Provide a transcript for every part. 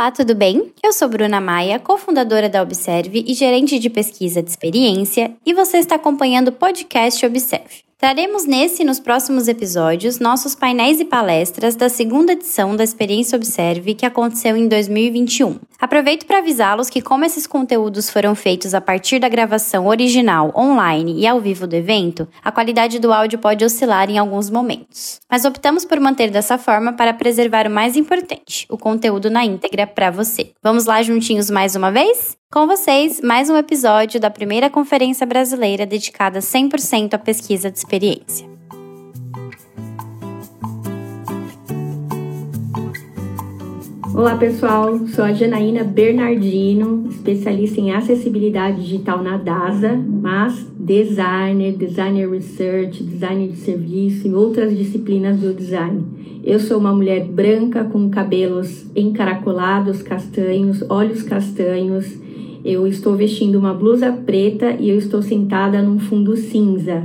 Olá, tudo bem? Eu sou Bruna Maia, cofundadora da Observe e gerente de pesquisa de experiência, e você está acompanhando o podcast Observe. Traremos nesse e nos próximos episódios nossos painéis e palestras da segunda edição da Experiência Observe que aconteceu em 2021. Aproveito para avisá-los que, como esses conteúdos foram feitos a partir da gravação original, online e ao vivo do evento, a qualidade do áudio pode oscilar em alguns momentos. Mas optamos por manter dessa forma para preservar o mais importante, o conteúdo na íntegra para você. Vamos lá juntinhos mais uma vez? Com vocês, mais um episódio da primeira conferência brasileira dedicada 100% à pesquisa de experiência. Olá pessoal, sou a Janaína Bernardino, especialista em acessibilidade digital na DASA, mas designer, designer research, designer de serviço e outras disciplinas do design. Eu sou uma mulher branca com cabelos encaracolados, castanhos, olhos castanhos eu estou vestindo uma blusa preta e eu estou sentada num fundo cinza.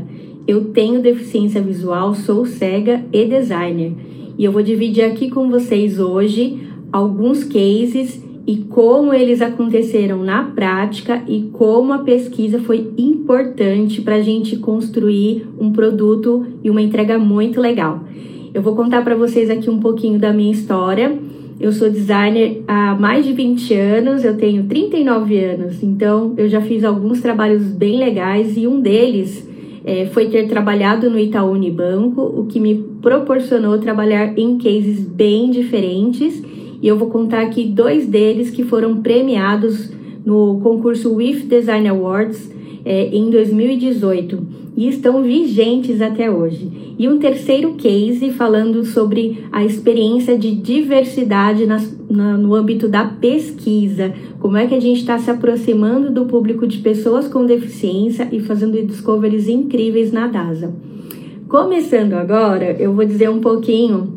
Eu tenho deficiência visual, sou cega e designer. E eu vou dividir aqui com vocês hoje alguns cases e como eles aconteceram na prática e como a pesquisa foi importante para a gente construir um produto e uma entrega muito legal. Eu vou contar para vocês aqui um pouquinho da minha história eu sou designer há mais de 20 anos, eu tenho 39 anos, então eu já fiz alguns trabalhos bem legais e um deles é, foi ter trabalhado no Itaú Unibanco, o que me proporcionou trabalhar em cases bem diferentes. E eu vou contar aqui dois deles que foram premiados no concurso WIF Design Awards é, em 2018 e estão vigentes até hoje. E um terceiro case falando sobre a experiência de diversidade na, no âmbito da pesquisa, como é que a gente está se aproximando do público de pessoas com deficiência e fazendo discoveries incríveis na DASA. Começando agora, eu vou dizer um pouquinho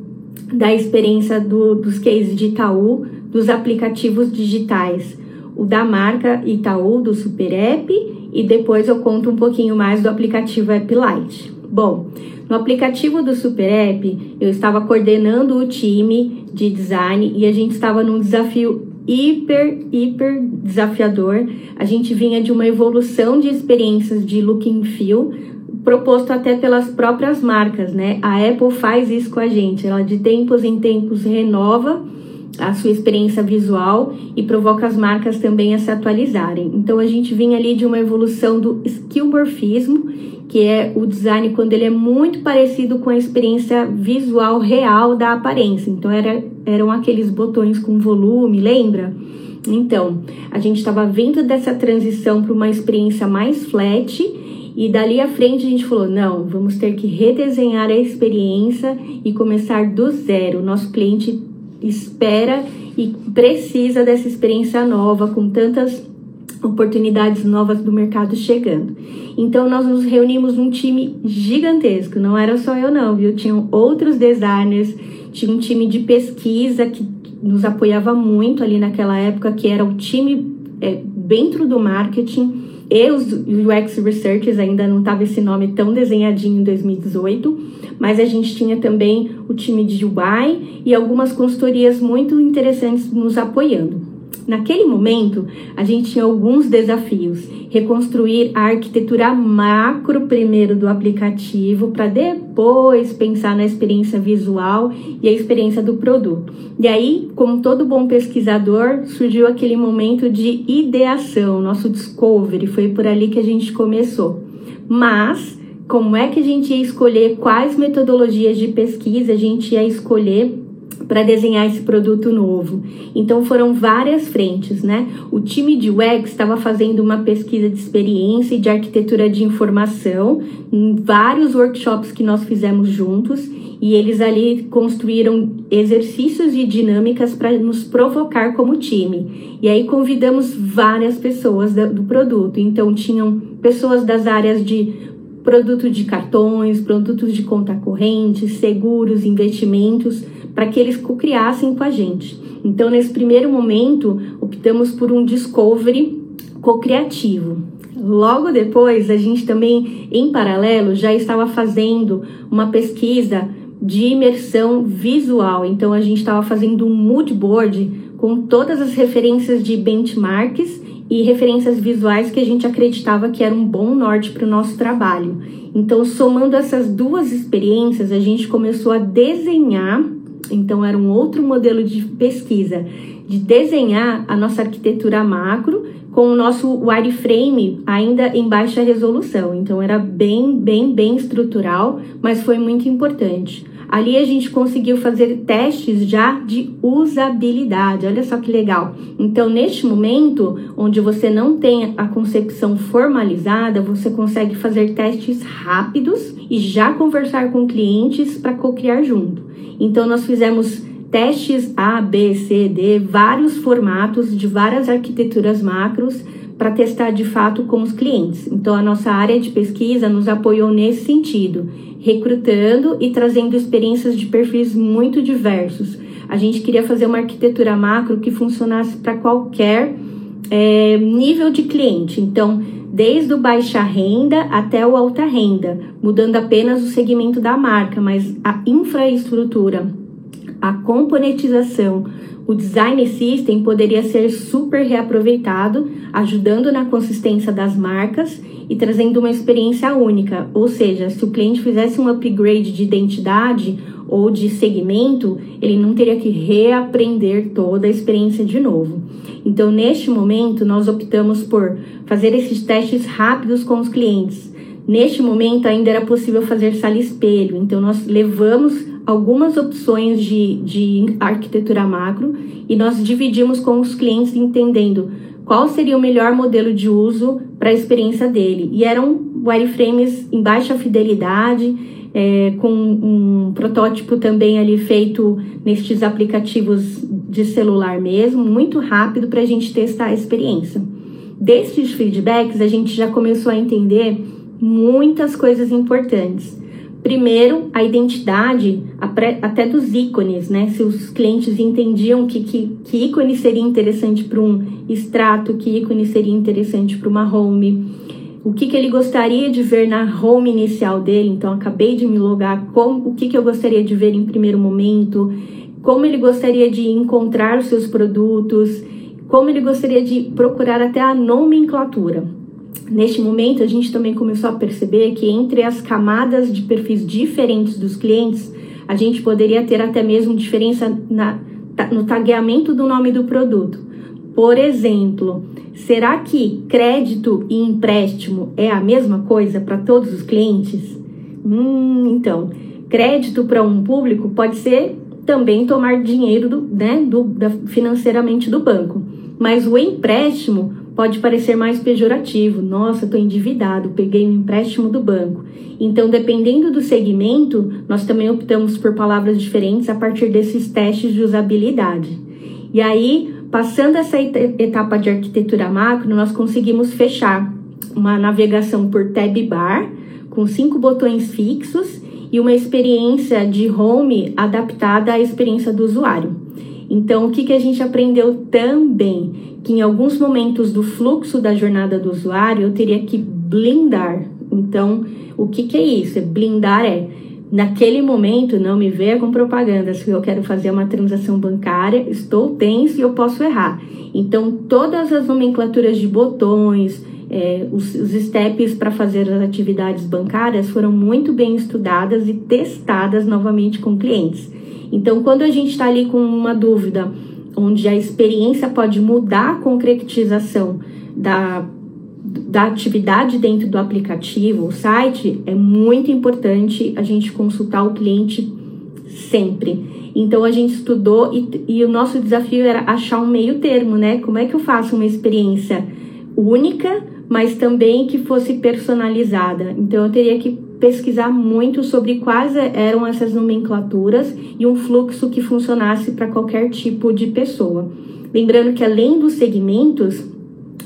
da experiência do, dos cases de Itaú, dos aplicativos digitais o da marca Itaú, do Super App, e depois eu conto um pouquinho mais do aplicativo App Lite. Bom, no aplicativo do Super App, eu estava coordenando o time de design e a gente estava num desafio hiper, hiper desafiador. A gente vinha de uma evolução de experiências de look and feel, proposto até pelas próprias marcas, né? A Apple faz isso com a gente, ela de tempos em tempos renova a sua experiência visual e provoca as marcas também a se atualizarem. Então a gente vem ali de uma evolução do skillmorfismo, que é o design quando ele é muito parecido com a experiência visual real da aparência. Então era, eram aqueles botões com volume, lembra? Então, a gente estava vendo dessa transição para uma experiência mais flat e dali à frente a gente falou: não, vamos ter que redesenhar a experiência e começar do zero. Nosso cliente espera e precisa dessa experiência nova, com tantas oportunidades novas do mercado chegando. Então nós nos reunimos num time gigantesco, não era só eu não, viu? Tinham outros designers, tinha um time de pesquisa que nos apoiava muito ali naquela época, que era o time é, dentro do marketing e os UX Researchers, ainda não estava esse nome tão desenhadinho em 2018, mas a gente tinha também o time de UI e algumas consultorias muito interessantes nos apoiando. Naquele momento, a gente tinha alguns desafios. Reconstruir a arquitetura macro primeiro do aplicativo, para depois pensar na experiência visual e a experiência do produto. E aí, como todo bom pesquisador, surgiu aquele momento de ideação, nosso discovery, foi por ali que a gente começou. Mas, como é que a gente ia escolher quais metodologias de pesquisa a gente ia escolher para desenhar esse produto novo. Então foram várias frentes, né? O time de UX estava fazendo uma pesquisa de experiência e de arquitetura de informação, em vários workshops que nós fizemos juntos, e eles ali construíram exercícios e dinâmicas para nos provocar como time. E aí convidamos várias pessoas do produto. Então tinham pessoas das áreas de produto de cartões, produtos de conta corrente, seguros, investimentos, para que eles co-criassem com a gente. Então, nesse primeiro momento, optamos por um discovery co-criativo. Logo depois, a gente também, em paralelo, já estava fazendo uma pesquisa de imersão visual. Então, a gente estava fazendo um mood board com todas as referências de benchmarks e referências visuais que a gente acreditava que era um bom norte para o nosso trabalho. Então, somando essas duas experiências, a gente começou a desenhar. Então, era um outro modelo de pesquisa, de desenhar a nossa arquitetura macro com o nosso wireframe ainda em baixa resolução. Então, era bem, bem, bem estrutural, mas foi muito importante. Ali a gente conseguiu fazer testes já de usabilidade. Olha só que legal. Então, neste momento, onde você não tem a concepção formalizada, você consegue fazer testes rápidos e já conversar com clientes para co-criar junto. Então, nós fizemos testes A, B, C, D, vários formatos de várias arquiteturas macros para testar de fato com os clientes. Então, a nossa área de pesquisa nos apoiou nesse sentido recrutando e trazendo experiências de perfis muito diversos. A gente queria fazer uma arquitetura macro que funcionasse para qualquer é, nível de cliente. Então, desde o baixa renda até o alta renda, mudando apenas o segmento da marca, mas a infraestrutura, a componentização, o design system poderia ser super reaproveitado, ajudando na consistência das marcas e trazendo uma experiência única. Ou seja, se o cliente fizesse um upgrade de identidade ou de segmento, ele não teria que reaprender toda a experiência de novo. Então, neste momento, nós optamos por fazer esses testes rápidos com os clientes. Neste momento, ainda era possível fazer sala espelho, então nós levamos algumas opções de, de arquitetura macro e nós dividimos com os clientes entendendo qual seria o melhor modelo de uso para a experiência dele. E eram wireframes em baixa fidelidade, é, com um protótipo também ali feito nestes aplicativos de celular mesmo, muito rápido para a gente testar a experiência. Destes feedbacks, a gente já começou a entender muitas coisas importantes. Primeiro, a identidade até dos ícones, né? Se os clientes entendiam que, que, que ícone seria interessante para um extrato, que ícone seria interessante para uma home, o que, que ele gostaria de ver na home inicial dele. Então, acabei de me logar, com, o que, que eu gostaria de ver em primeiro momento, como ele gostaria de encontrar os seus produtos, como ele gostaria de procurar até a nomenclatura. Neste momento, a gente também começou a perceber que entre as camadas de perfis diferentes dos clientes, a gente poderia ter até mesmo diferença na, no tagueamento do nome do produto. Por exemplo, será que crédito e empréstimo é a mesma coisa para todos os clientes? Hum, então, crédito para um público pode ser também tomar dinheiro do, né, do, da, financeiramente do banco, mas o empréstimo pode parecer mais pejorativo. Nossa, estou endividado, peguei um empréstimo do banco. Então, dependendo do segmento, nós também optamos por palavras diferentes a partir desses testes de usabilidade. E aí, passando essa etapa de arquitetura macro, nós conseguimos fechar uma navegação por tab bar com cinco botões fixos e uma experiência de home adaptada à experiência do usuário. Então, o que, que a gente aprendeu também? Que em alguns momentos do fluxo da jornada do usuário eu teria que blindar. Então, o que, que é isso? Blindar é naquele momento não me veja com propaganda se eu quero fazer uma transação bancária, estou tenso e eu posso errar. Então, todas as nomenclaturas de botões, é, os, os steps para fazer as atividades bancárias foram muito bem estudadas e testadas novamente com clientes. Então, quando a gente está ali com uma dúvida, onde a experiência pode mudar a concretização da, da atividade dentro do aplicativo, o site, é muito importante a gente consultar o cliente sempre. Então a gente estudou e, e, o nosso desafio era achar um meio termo, né? Como é que eu faço uma experiência única, mas também que fosse personalizada? Então eu teria que pesquisar muito sobre quais eram essas nomenclaturas e um fluxo que funcionasse para qualquer tipo de pessoa. Lembrando que além dos segmentos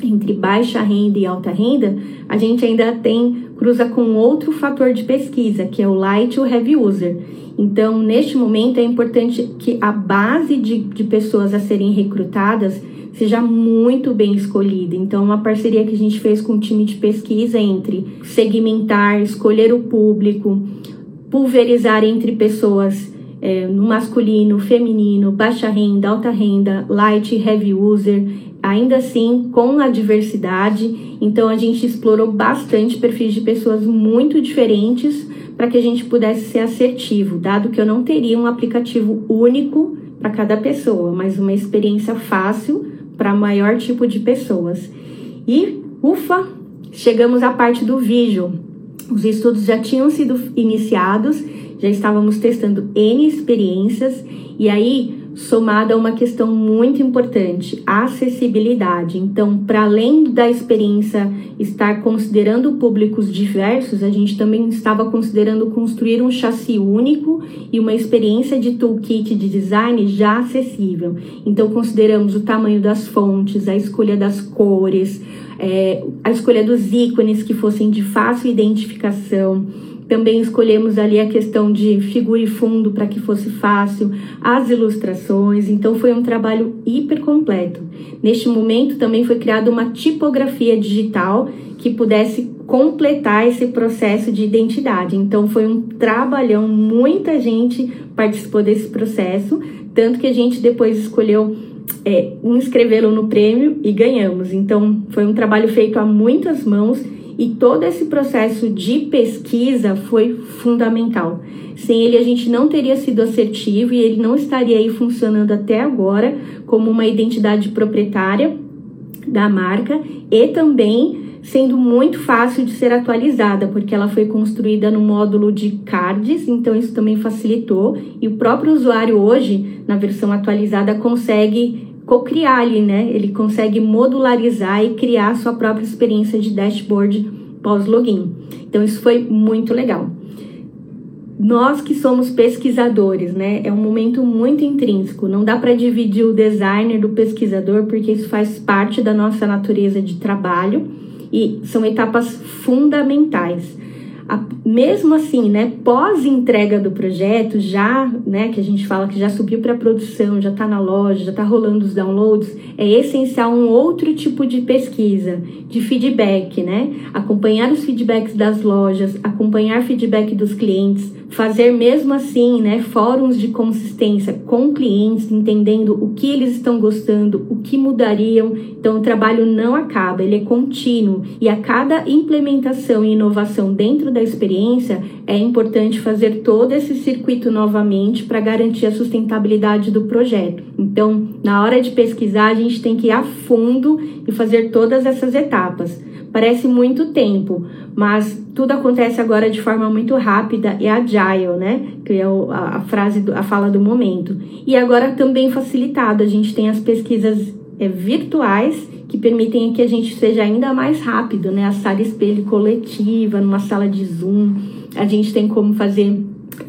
entre baixa renda e alta renda, a gente ainda tem cruza com outro fator de pesquisa, que é o light ou heavy user. Então, neste momento é importante que a base de, de pessoas a serem recrutadas seja muito bem escolhida. Então, uma parceria que a gente fez com o time de pesquisa entre segmentar, escolher o público, pulverizar entre pessoas é, no masculino, feminino, baixa renda, alta renda, light, heavy user, ainda assim com a diversidade. Então a gente explorou bastante perfis de pessoas muito diferentes para que a gente pudesse ser assertivo, dado que eu não teria um aplicativo único para cada pessoa, mas uma experiência fácil para maior tipo de pessoas. E ufa, chegamos à parte do vídeo. Os estudos já tinham sido iniciados já estávamos testando N experiências e aí somada a uma questão muito importante, a acessibilidade. Então, para além da experiência estar considerando públicos diversos, a gente também estava considerando construir um chassi único e uma experiência de toolkit de design já acessível. Então, consideramos o tamanho das fontes, a escolha das cores, é, a escolha dos ícones que fossem de fácil identificação também escolhemos ali a questão de figura e fundo para que fosse fácil, as ilustrações, então foi um trabalho hiper completo. Neste momento também foi criada uma tipografia digital que pudesse completar esse processo de identidade. Então foi um trabalhão, muita gente participou desse processo, tanto que a gente depois escolheu é, inscrevê-lo no prêmio e ganhamos. Então foi um trabalho feito a muitas mãos e todo esse processo de pesquisa foi fundamental. Sem ele, a gente não teria sido assertivo e ele não estaria aí funcionando até agora como uma identidade proprietária da marca e também sendo muito fácil de ser atualizada, porque ela foi construída no módulo de cards, então isso também facilitou. E o próprio usuário hoje, na versão atualizada, consegue co-criar ali, né? Ele consegue modularizar e criar sua própria experiência de dashboard pós-login. Então isso foi muito legal. Nós que somos pesquisadores, né? É um momento muito intrínseco. Não dá para dividir o designer do pesquisador porque isso faz parte da nossa natureza de trabalho e são etapas fundamentais a, mesmo assim, né, pós entrega do projeto, já, né, que a gente fala que já subiu para produção, já está na loja, já está rolando os downloads, é essencial um outro tipo de pesquisa, de feedback, né? Acompanhar os feedbacks das lojas, acompanhar feedback dos clientes, fazer mesmo assim, né, fóruns de consistência com clientes, entendendo o que eles estão gostando, o que mudariam. Então, o trabalho não acaba, ele é contínuo e a cada implementação e inovação dentro da experiência é importante fazer todo esse circuito novamente para garantir a sustentabilidade do projeto. Então, na hora de pesquisar, a gente tem que ir a fundo e fazer todas essas etapas. Parece muito tempo, mas tudo acontece agora de forma muito rápida e agile, né? Que é a, frase, a fala do momento. E agora também facilitado, a gente tem as pesquisas é, virtuais que permitem que a gente seja ainda mais rápido, né? A sala espelho coletiva, numa sala de Zoom, a gente tem como fazer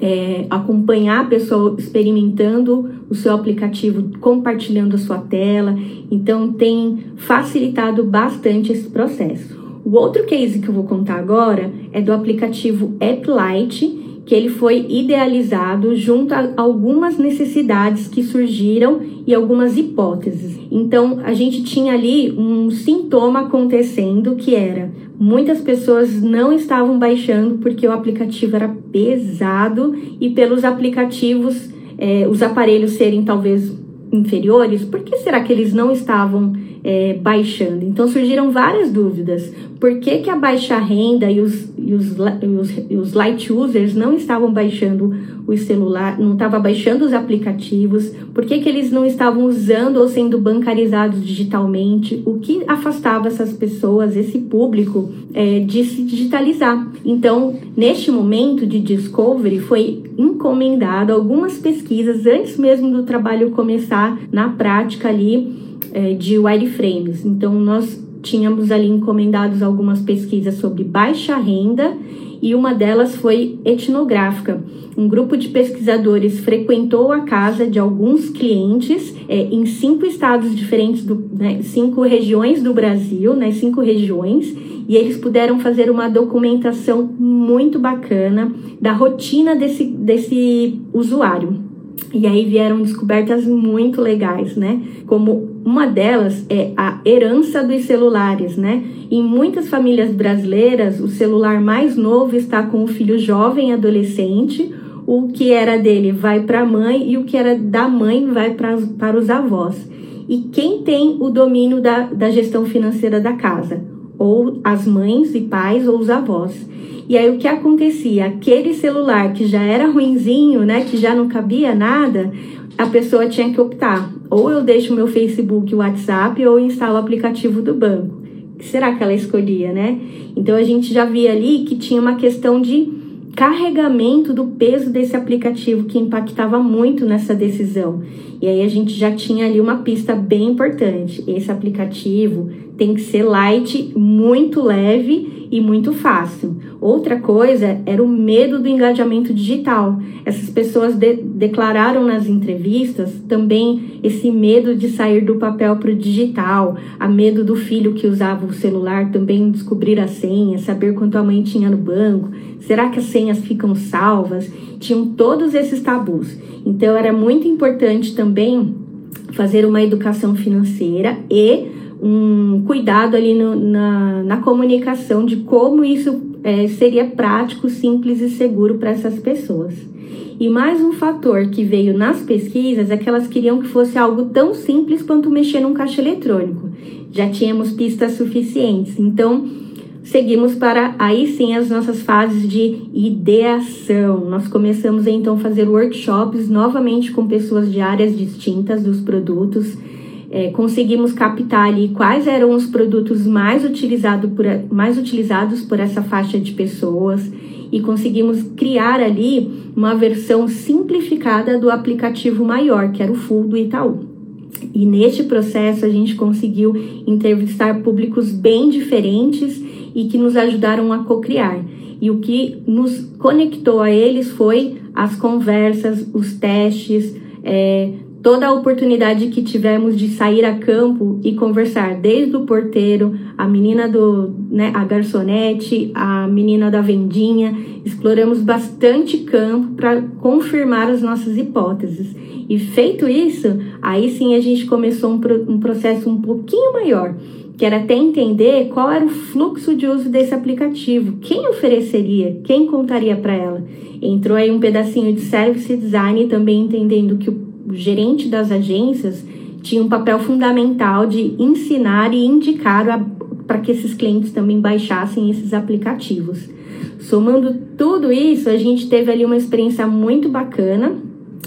é, acompanhar a pessoa experimentando o seu aplicativo, compartilhando a sua tela. Então, tem facilitado bastante esse processo. O outro case que eu vou contar agora é do aplicativo AppLite, que ele foi idealizado junto a algumas necessidades que surgiram e algumas hipóteses. Então, a gente tinha ali um sintoma acontecendo que era muitas pessoas não estavam baixando porque o aplicativo era pesado e pelos aplicativos, eh, os aparelhos serem talvez inferiores, por que será que eles não estavam é, baixando? Então surgiram várias dúvidas. Por que, que a baixa renda e os, e os, e os, e os light users não estavam baixando os celulares, não estavam baixando os aplicativos? Por que, que eles não estavam usando ou sendo bancarizados digitalmente? O que afastava essas pessoas, esse público, é, de se digitalizar? Então, neste momento de discovery, foi encomendado algumas pesquisas antes mesmo do trabalho começar na prática ali é, de wireframes. Então, nós tínhamos ali encomendados algumas pesquisas sobre baixa renda e uma delas foi etnográfica. Um grupo de pesquisadores frequentou a casa de alguns clientes é, em cinco estados diferentes, do, né, cinco regiões do Brasil, né, cinco regiões, e eles puderam fazer uma documentação muito bacana da rotina desse, desse usuário. E aí vieram descobertas muito legais, né? Como uma delas é a herança dos celulares, né? Em muitas famílias brasileiras, o celular mais novo está com o filho jovem adolescente, o que era dele vai para a mãe e o que era da mãe vai pra, para os avós. E quem tem o domínio da, da gestão financeira da casa? Ou as mães e pais ou os avós. E aí o que acontecia? Aquele celular que já era ruinzinho, né, que já não cabia nada, a pessoa tinha que optar. Ou eu deixo meu Facebook, WhatsApp, ou instalo o aplicativo do banco. Será que ela escolhia, né? Então a gente já via ali que tinha uma questão de carregamento do peso desse aplicativo que impactava muito nessa decisão. E aí a gente já tinha ali uma pista bem importante. Esse aplicativo tem que ser light, muito leve e muito fácil. Outra coisa era o medo do engajamento digital. Essas pessoas de declararam nas entrevistas também esse medo de sair do papel para o digital, a medo do filho que usava o celular também descobrir a senha, saber quanto a mãe tinha no banco, será que as senhas ficam salvas? Tinham todos esses tabus. Então era muito importante também fazer uma educação financeira e um cuidado ali no, na, na comunicação de como isso é, seria prático, simples e seguro para essas pessoas. E mais um fator que veio nas pesquisas é que elas queriam que fosse algo tão simples quanto mexer num caixa eletrônico. Já tínhamos pistas suficientes, então seguimos para aí sim as nossas fases de ideação. Nós começamos então a fazer workshops novamente com pessoas de áreas distintas dos produtos é, conseguimos captar ali quais eram os produtos mais, utilizado por, mais utilizados por essa faixa de pessoas e conseguimos criar ali uma versão simplificada do aplicativo maior, que era o Full do Itaú. E neste processo a gente conseguiu entrevistar públicos bem diferentes e que nos ajudaram a co-criar. E o que nos conectou a eles foi as conversas, os testes, é, toda a oportunidade que tivemos de sair a campo e conversar, desde o porteiro, a menina do, né, a garçonete, a menina da vendinha, exploramos bastante campo para confirmar as nossas hipóteses. E feito isso, aí sim a gente começou um, um processo um pouquinho maior, que era até entender qual era o fluxo de uso desse aplicativo, quem ofereceria, quem contaria para ela. Entrou aí um pedacinho de service design também entendendo que o o gerente das agências tinha um papel fundamental de ensinar e indicar para que esses clientes também baixassem esses aplicativos. Somando tudo isso, a gente teve ali uma experiência muito bacana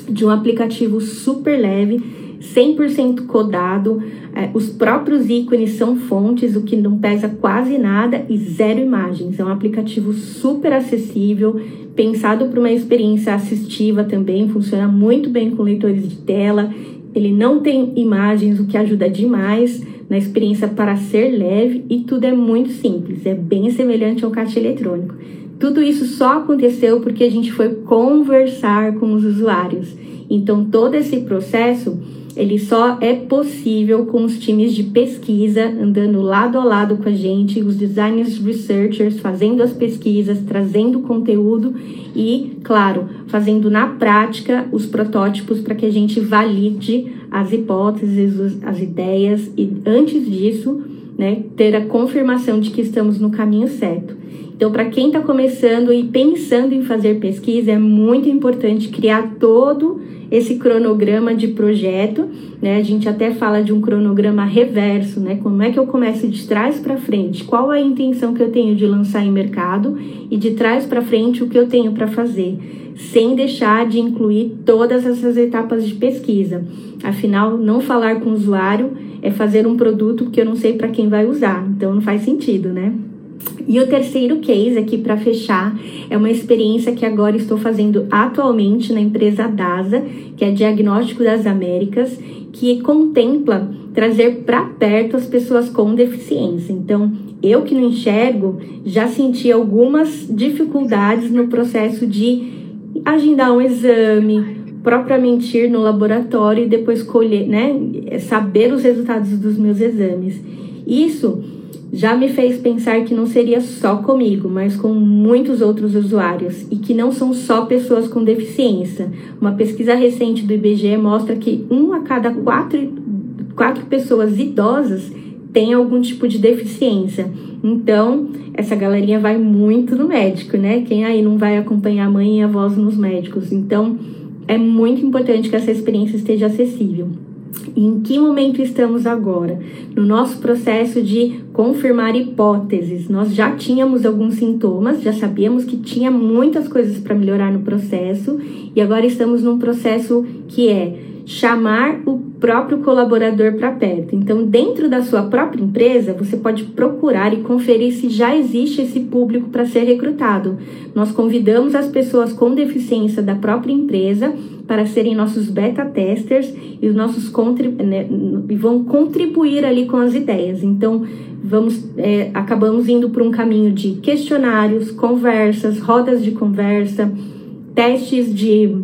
de um aplicativo super leve, 100% codado, é, os próprios ícones são fontes, o que não pesa quase nada e zero imagens. É um aplicativo super acessível, pensado para uma experiência assistiva também, funciona muito bem com leitores de tela. Ele não tem imagens, o que ajuda demais na experiência para ser leve e tudo é muito simples, é bem semelhante ao caixa eletrônico. Tudo isso só aconteceu porque a gente foi conversar com os usuários. Então todo esse processo ele só é possível com os times de pesquisa andando lado a lado com a gente, os designers researchers fazendo as pesquisas, trazendo conteúdo e, claro, fazendo na prática os protótipos para que a gente valide as hipóteses, as ideias e antes disso, né, ter a confirmação de que estamos no caminho certo. Então, para quem está começando e pensando em fazer pesquisa, é muito importante criar todo esse cronograma de projeto, né? A gente até fala de um cronograma reverso, né? Como é que eu começo de trás para frente? Qual a intenção que eu tenho de lançar em mercado e de trás para frente o que eu tenho para fazer, sem deixar de incluir todas essas etapas de pesquisa. Afinal, não falar com o usuário é fazer um produto que eu não sei para quem vai usar, então não faz sentido, né? E o terceiro case aqui para fechar é uma experiência que agora estou fazendo atualmente na empresa DASA, que é Diagnóstico das Américas, que contempla trazer para perto as pessoas com deficiência. Então, eu que não enxergo, já senti algumas dificuldades no processo de agendar um exame, propriamente ir no laboratório e depois colher, né, saber os resultados dos meus exames. Isso já me fez pensar que não seria só comigo, mas com muitos outros usuários e que não são só pessoas com deficiência. Uma pesquisa recente do IBGE mostra que um a cada quatro, quatro pessoas idosas tem algum tipo de deficiência. Então, essa galerinha vai muito no médico, né? Quem aí não vai acompanhar a mãe e a voz nos médicos? Então, é muito importante que essa experiência esteja acessível. em que momento estamos agora? No nosso processo de confirmar hipóteses. Nós já tínhamos alguns sintomas, já sabíamos que tinha muitas coisas para melhorar no processo e agora estamos num processo que é chamar o próprio colaborador para perto. Então, dentro da sua própria empresa, você pode procurar e conferir se já existe esse público para ser recrutado. Nós convidamos as pessoas com deficiência da própria empresa para serem nossos beta testers e os nossos né, vão contribuir ali com as ideias. Então, vamos é, acabamos indo por um caminho de questionários, conversas, rodas de conversa, testes de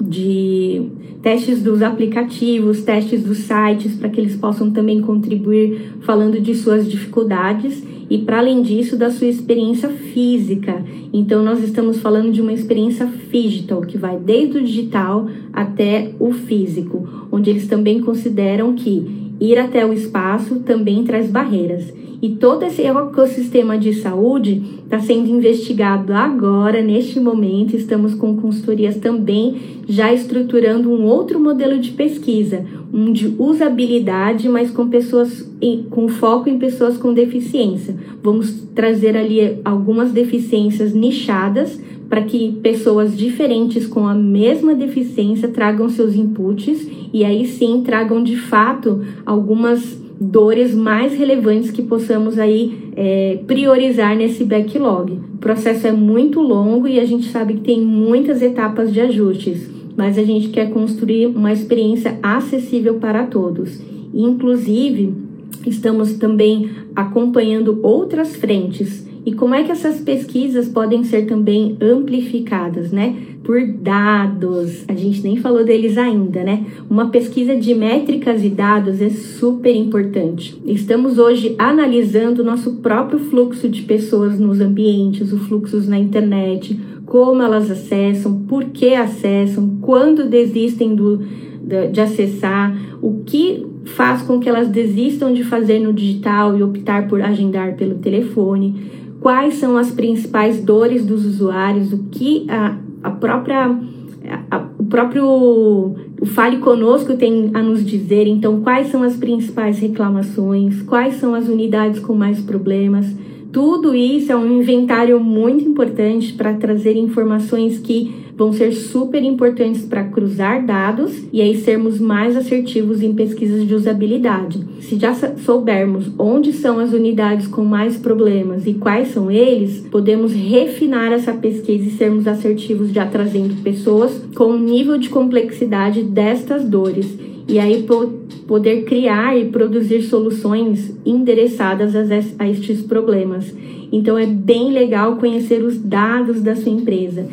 de testes dos aplicativos, testes dos sites, para que eles possam também contribuir falando de suas dificuldades e, para além disso, da sua experiência física. Então, nós estamos falando de uma experiência digital, que vai desde o digital até o físico, onde eles também consideram que ir até o espaço também traz barreiras. E todo esse ecossistema de saúde está sendo investigado agora, neste momento. Estamos com consultorias também já estruturando um outro modelo de pesquisa, um de usabilidade, mas com pessoas com foco em pessoas com deficiência. Vamos trazer ali algumas deficiências nichadas para que pessoas diferentes com a mesma deficiência tragam seus inputs e aí sim tragam de fato algumas dores mais relevantes que possamos aí é, priorizar nesse backlog. O processo é muito longo e a gente sabe que tem muitas etapas de ajustes, mas a gente quer construir uma experiência acessível para todos. Inclusive, estamos também acompanhando outras frentes e como é que essas pesquisas podem ser também amplificadas, né? Por dados. A gente nem falou deles ainda, né? Uma pesquisa de métricas e dados é super importante. Estamos hoje analisando o nosso próprio fluxo de pessoas nos ambientes, os fluxos na internet, como elas acessam, por que acessam, quando desistem do, de acessar, o que faz com que elas desistam de fazer no digital e optar por agendar pelo telefone quais são as principais dores dos usuários, o que a, a própria a, o próprio o Fale Conosco tem a nos dizer, então, quais são as principais reclamações, quais são as unidades com mais problemas. Tudo isso é um inventário muito importante para trazer informações que vão ser super importantes para cruzar dados e aí sermos mais assertivos em pesquisas de usabilidade. Se já soubermos onde são as unidades com mais problemas e quais são eles, podemos refinar essa pesquisa e sermos assertivos já trazendo pessoas com um nível de complexidade destas dores e aí poder criar e produzir soluções endereçadas a estes problemas. Então é bem legal conhecer os dados da sua empresa.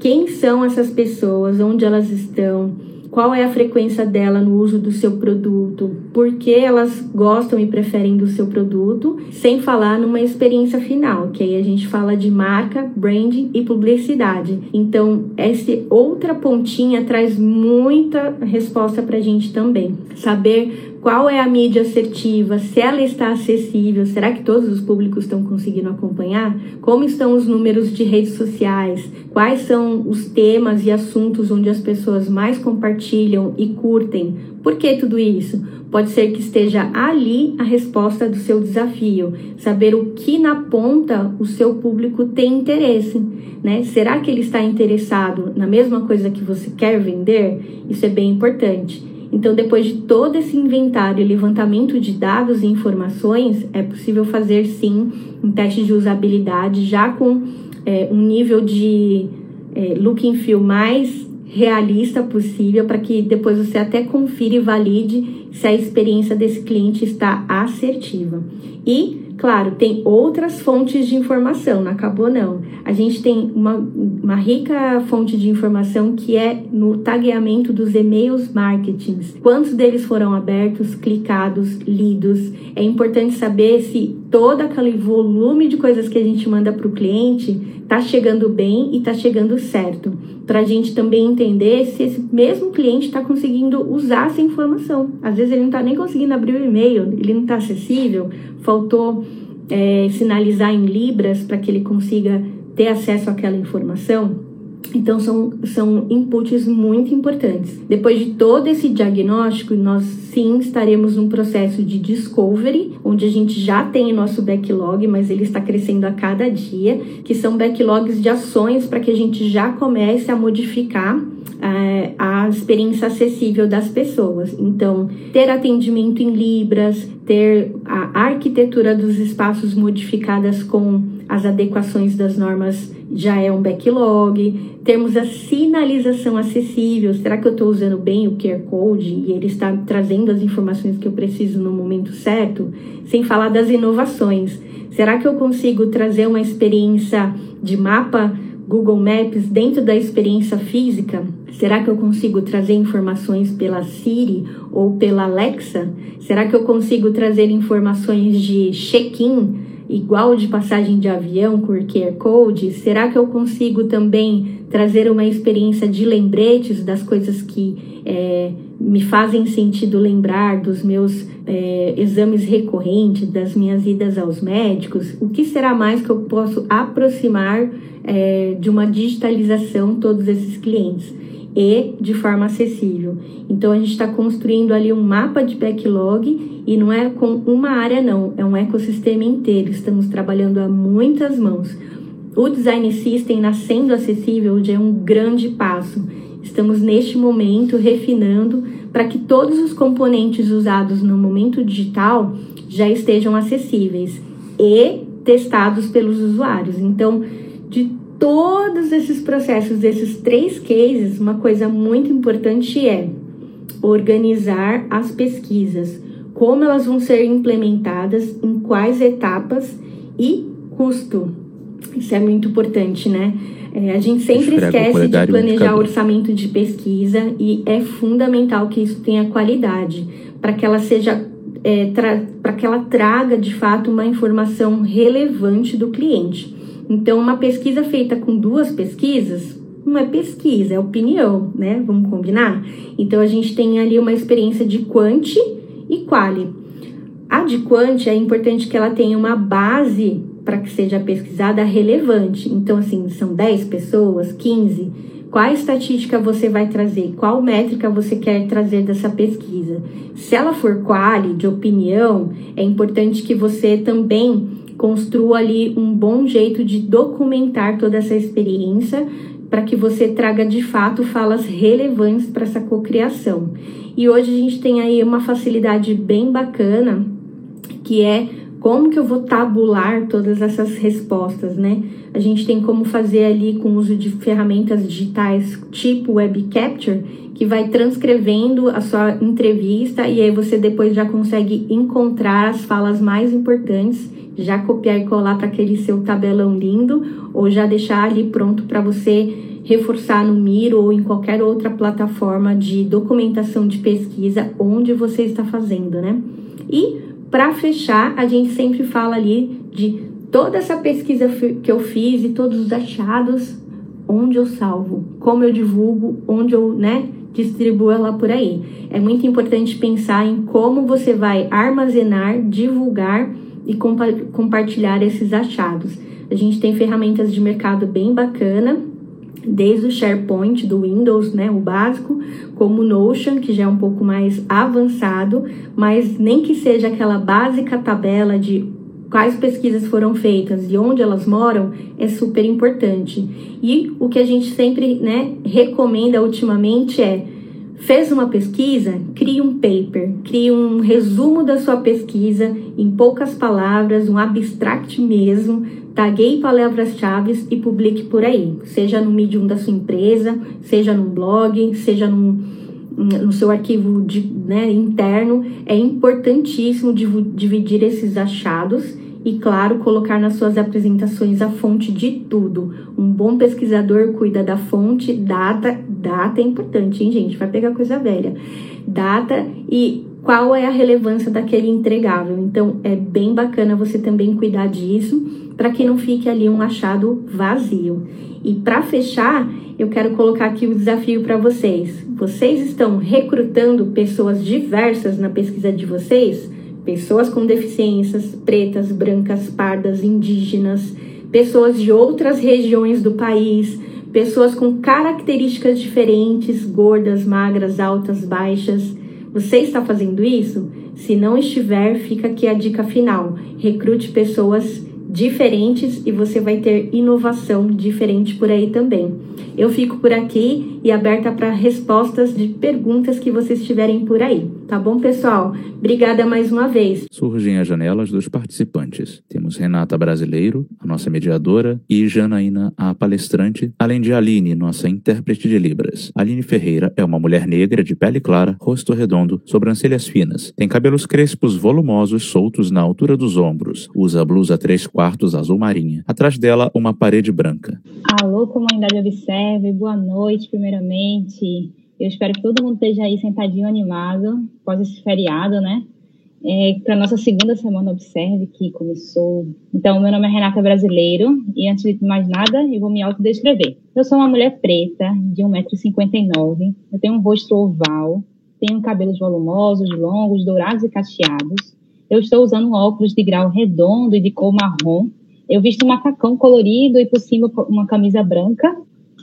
Quem são essas pessoas, onde elas estão, qual é a frequência dela no uso do seu produto, por que elas gostam e preferem do seu produto, sem falar numa experiência final, que aí a gente fala de marca, branding e publicidade. Então, essa outra pontinha traz muita resposta para a gente também. Saber qual é a mídia assertiva, se ela está acessível, será que todos os públicos estão conseguindo acompanhar? Como estão os números de redes sociais? Quais são os temas e assuntos onde as pessoas mais compartilham e curtem? Por que tudo isso? Pode ser que esteja ali a resposta do seu desafio, saber o que na ponta o seu público tem interesse, né? Será que ele está interessado na mesma coisa que você quer vender? Isso é bem importante. Então, depois de todo esse inventário e levantamento de dados e informações, é possível fazer sim um teste de usabilidade já com é, um nível de é, look and feel mais realista possível para que depois você até confira e valide se a experiência desse cliente está assertiva. E Claro, tem outras fontes de informação, não acabou não. A gente tem uma, uma rica fonte de informação que é no tagueamento dos e-mails marketing. Quantos deles foram abertos, clicados, lidos? É importante saber se todo aquele volume de coisas que a gente manda para o cliente está chegando bem e está chegando certo. Para a gente também entender se esse mesmo cliente está conseguindo usar essa informação. Às vezes ele não está nem conseguindo abrir o e-mail, ele não está acessível, faltou é, sinalizar em libras para que ele consiga ter acesso àquela informação. Então, são, são inputs muito importantes. Depois de todo esse diagnóstico, nós sim estaremos num processo de discovery, onde a gente já tem nosso backlog, mas ele está crescendo a cada dia, que são backlogs de ações para que a gente já comece a modificar é, a experiência acessível das pessoas. Então, ter atendimento em Libras, ter a arquitetura dos espaços modificadas com as adequações das normas já é um backlog. Temos a sinalização acessível. Será que eu estou usando bem o QR Code e ele está trazendo as informações que eu preciso no momento certo? Sem falar das inovações. Será que eu consigo trazer uma experiência de mapa Google Maps dentro da experiência física? Será que eu consigo trazer informações pela Siri ou pela Alexa? Será que eu consigo trazer informações de check-in igual de passagem de avião com QR Code? Será que eu consigo também trazer uma experiência de lembretes das coisas que é, me fazem sentido lembrar dos meus é, exames recorrentes, das minhas idas aos médicos? O que será mais que eu posso aproximar é, de uma digitalização todos esses clientes? E de forma acessível. Então a gente está construindo ali um mapa de backlog e não é com uma área não, é um ecossistema inteiro. Estamos trabalhando a muitas mãos. O design system nascendo acessível já é um grande passo. Estamos neste momento refinando para que todos os componentes usados no momento digital já estejam acessíveis e testados pelos usuários. Então, de todos esses processos, desses três cases, uma coisa muito importante é organizar as pesquisas, como elas vão ser implementadas, em quais etapas e custo. Isso é muito importante, né? É, a gente sempre esquece de planejar orçamento de pesquisa e é fundamental que isso tenha qualidade para que ela seja é, para que ela traga de fato uma informação relevante do cliente. Então, uma pesquisa feita com duas pesquisas não é pesquisa, é opinião, né? Vamos combinar? Então, a gente tem ali uma experiência de quanti e quali. A de quanti é importante que ela tenha uma base para que seja pesquisada relevante. Então, assim, são 10 pessoas, 15. Qual estatística você vai trazer? Qual métrica você quer trazer dessa pesquisa? Se ela for quali, de opinião, é importante que você também construa ali um bom jeito de documentar toda essa experiência para que você traga de fato falas relevantes para essa cocriação. E hoje a gente tem aí uma facilidade bem bacana que é como que eu vou tabular todas essas respostas, né? A gente tem como fazer ali com o uso de ferramentas digitais tipo web capture, que vai transcrevendo a sua entrevista e aí você depois já consegue encontrar as falas mais importantes já copiar e colar para aquele seu tabelão lindo ou já deixar ali pronto para você reforçar no Miro ou em qualquer outra plataforma de documentação de pesquisa onde você está fazendo, né? E para fechar, a gente sempre fala ali de toda essa pesquisa que eu fiz e todos os achados, onde eu salvo, como eu divulgo, onde eu, né, distribuo ela por aí. É muito importante pensar em como você vai armazenar, divulgar e compa compartilhar esses achados. A gente tem ferramentas de mercado bem bacana, desde o SharePoint do Windows, né, o básico, como o Notion, que já é um pouco mais avançado, mas nem que seja aquela básica tabela de quais pesquisas foram feitas e onde elas moram é super importante. E o que a gente sempre, né, recomenda ultimamente é Fez uma pesquisa? Crie um paper, crie um resumo da sua pesquisa em poucas palavras, um abstract mesmo, tagueie palavras-chave e publique por aí, seja no Medium da sua empresa, seja no blog, seja num, no seu arquivo de, né, interno. É importantíssimo dividir esses achados e, claro, colocar nas suas apresentações a fonte de tudo. Um bom pesquisador cuida da fonte, data, data é importante, hein, gente? Vai pegar coisa velha. Data e qual é a relevância daquele entregável. Então, é bem bacana você também cuidar disso, para que não fique ali um achado vazio. E para fechar, eu quero colocar aqui o desafio para vocês. Vocês estão recrutando pessoas diversas na pesquisa de vocês? Pessoas com deficiências, pretas, brancas, pardas, indígenas, pessoas de outras regiões do país, pessoas com características diferentes, gordas, magras, altas, baixas. Você está fazendo isso? Se não estiver, fica aqui a dica final: recrute pessoas diferentes e você vai ter inovação diferente por aí também. Eu fico por aqui e aberta para respostas de perguntas que vocês tiverem por aí. Tá bom, pessoal? Obrigada mais uma vez. Surgem as janelas dos participantes. Temos Renata Brasileiro, a nossa mediadora, e Janaína, a palestrante, além de Aline, nossa intérprete de Libras. Aline Ferreira é uma mulher negra de pele clara, rosto redondo, sobrancelhas finas. Tem cabelos crespos volumosos soltos na altura dos ombros. Usa blusa 3 quartos azul marinha. Atrás dela, uma parede branca. Alô, comunidade Observe, boa noite, primeiramente. Eu espero que todo mundo esteja aí sentadinho, animado, após esse feriado, né? É, para nossa segunda semana Observe, que começou. Então, meu nome é Renata Brasileiro, e antes de mais nada, eu vou me autodescrever. Eu sou uma mulher preta, de 1,59m, eu tenho um rosto oval, tenho cabelos volumosos, longos, dourados e cacheados. Eu estou usando óculos de grau redondo e de cor marrom. Eu visto um macacão colorido e por cima uma camisa branca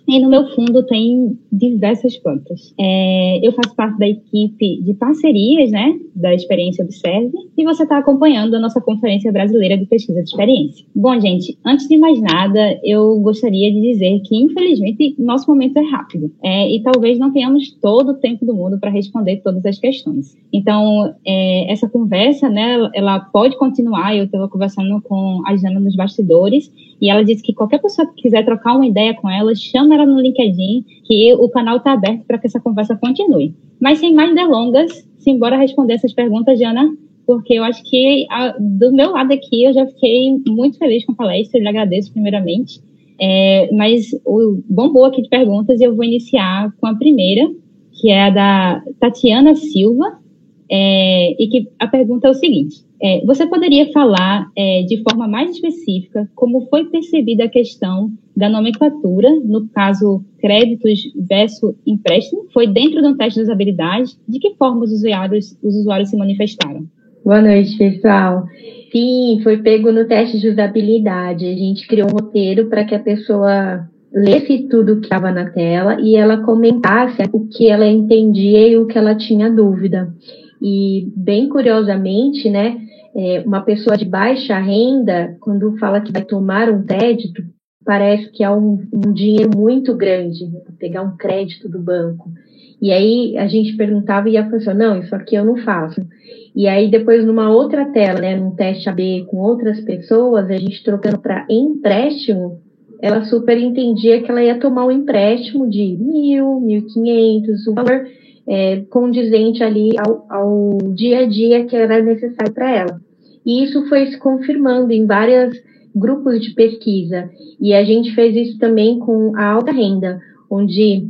e no meu fundo tem diversas plantas. É, eu faço parte da equipe de parcerias, né, da Experiência Observe, e você está acompanhando a nossa Conferência Brasileira de Pesquisa de Experiência. Bom, gente, antes de mais nada, eu gostaria de dizer que, infelizmente, nosso momento é rápido, é, e talvez não tenhamos todo o tempo do mundo para responder todas as questões. Então, é, essa conversa, né, ela pode continuar, eu estava conversando com a Jana nos bastidores, e ela disse que qualquer pessoa que quiser trocar uma ideia com ela, chama ela no LinkedIn, que o canal está aberto para que essa conversa continue. Mas sem mais delongas, simbora responder essas perguntas, Jana, porque eu acho que a, do meu lado aqui eu já fiquei muito feliz com a palestra, eu lhe agradeço primeiramente. É, mas o bombou aqui de perguntas e eu vou iniciar com a primeira, que é a da Tatiana Silva, é, e que a pergunta é o seguinte: é, você poderia falar é, de forma mais específica como foi percebida a questão da nomenclatura, no caso créditos versus empréstimo? Foi dentro de um teste de usabilidade? De que forma os usuários, os usuários se manifestaram? Boa noite, pessoal. Sim, foi pego no teste de usabilidade. A gente criou um roteiro para que a pessoa lesse tudo que estava na tela e ela comentasse o que ela entendia e o que ela tinha dúvida. E, bem curiosamente, né, é, uma pessoa de baixa renda, quando fala que vai tomar um crédito, parece que é um, um dinheiro muito grande, né, pegar um crédito do banco. E aí a gente perguntava e a pessoa, não, isso aqui eu não faço. E aí depois numa outra tela, né, num teste AB com outras pessoas, a gente trocando para empréstimo, ela super entendia que ela ia tomar um empréstimo de mil, mil quinhentos, um valor é, condizente ali ao, ao dia a dia que era necessário para ela. E isso foi se confirmando em vários grupos de pesquisa. E a gente fez isso também com a alta renda, onde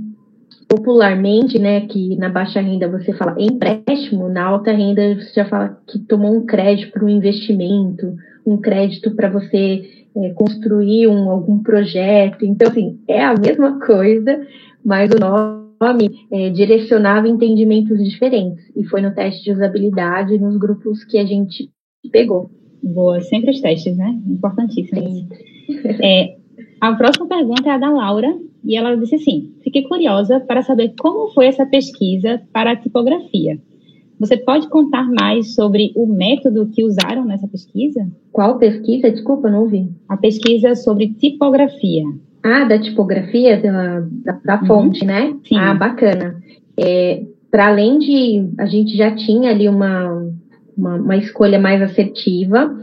popularmente, né, que na baixa renda você fala empréstimo, na alta renda você já fala que tomou um crédito para um investimento, um crédito para você é, construir um, algum projeto. Então, assim, é a mesma coisa, mas o nosso nome é, direcionava entendimentos diferentes. E foi no teste de usabilidade nos grupos que a gente pegou. Boa, sempre os testes, né? Importantíssimos. É, a próxima pergunta é a da Laura, e ela disse assim: Fiquei curiosa para saber como foi essa pesquisa para a tipografia. Você pode contar mais sobre o método que usaram nessa pesquisa? Qual pesquisa? Desculpa, não ouvi. A pesquisa sobre tipografia. Ah, da tipografia da, da, da uhum. fonte, né? Sim. Ah, bacana. É, Para além de a gente já tinha ali uma, uma, uma escolha mais assertiva,